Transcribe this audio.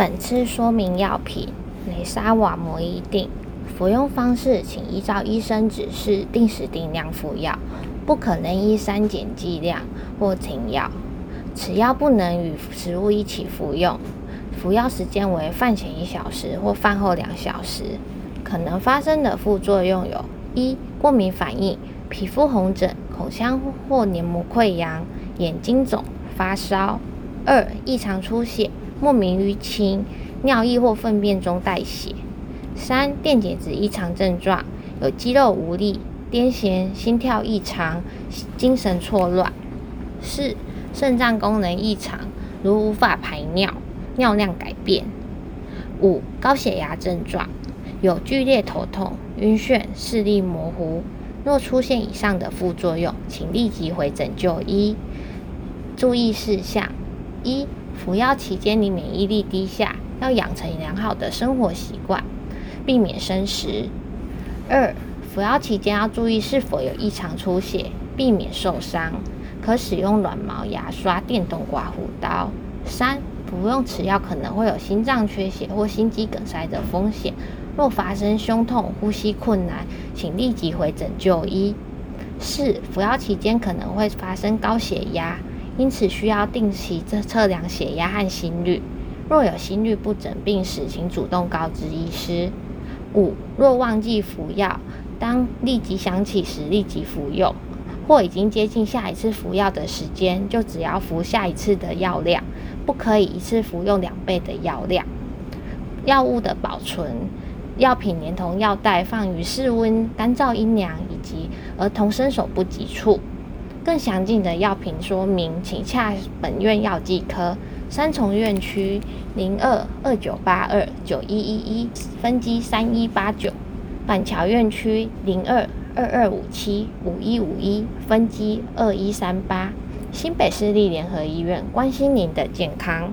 本次说明药品雷沙瓦摩伊定，服用方式请依照医生指示定时定量服药，不可能依删减剂量或停药。此药不能与食物一起服用，服药时间为饭前一小时或饭后两小时。可能发生的副作用有：一、过敏反应，皮肤红疹、口腔或黏膜溃疡、眼睛肿、发烧；二、异常出血。莫名淤青、尿液或粪便中带血；三、电解质异常症状，有肌肉无力、癫痫、心跳异常、精神错乱；四、肾脏功能异常，如无法排尿、尿量改变；五、高血压症状，有剧烈头痛、晕眩、视力模糊。若出现以上的副作用，请立即回诊就医。注意事项：一、服药期间，你免疫力低下，要养成良好的生活习惯，避免生食。二、服药期间要注意是否有异常出血，避免受伤，可使用软毛牙刷、电动刮胡刀。三、服用此药可能会有心脏缺血或心肌梗塞的风险，若发生胸痛、呼吸困难，请立即回诊就医。四、服药期间可能会发生高血压。因此需要定期测测量血压和心率，若有心律不整病史，请主动告知医师。五、若忘记服药，当立即想起时立即服用，或已经接近下一次服药的时间，就只要服下一次的药量，不可以一次服用两倍的药量。药物的保存，药品连同药袋放于室温、干燥、阴凉以及儿童伸手不及处。更详尽的药品说明，请洽本院药剂科三重院区零二二九八二九一一一分机三一八九，板桥院区零二二二五七五一五一分机二一三八，新北市立联合医院，关心您的健康。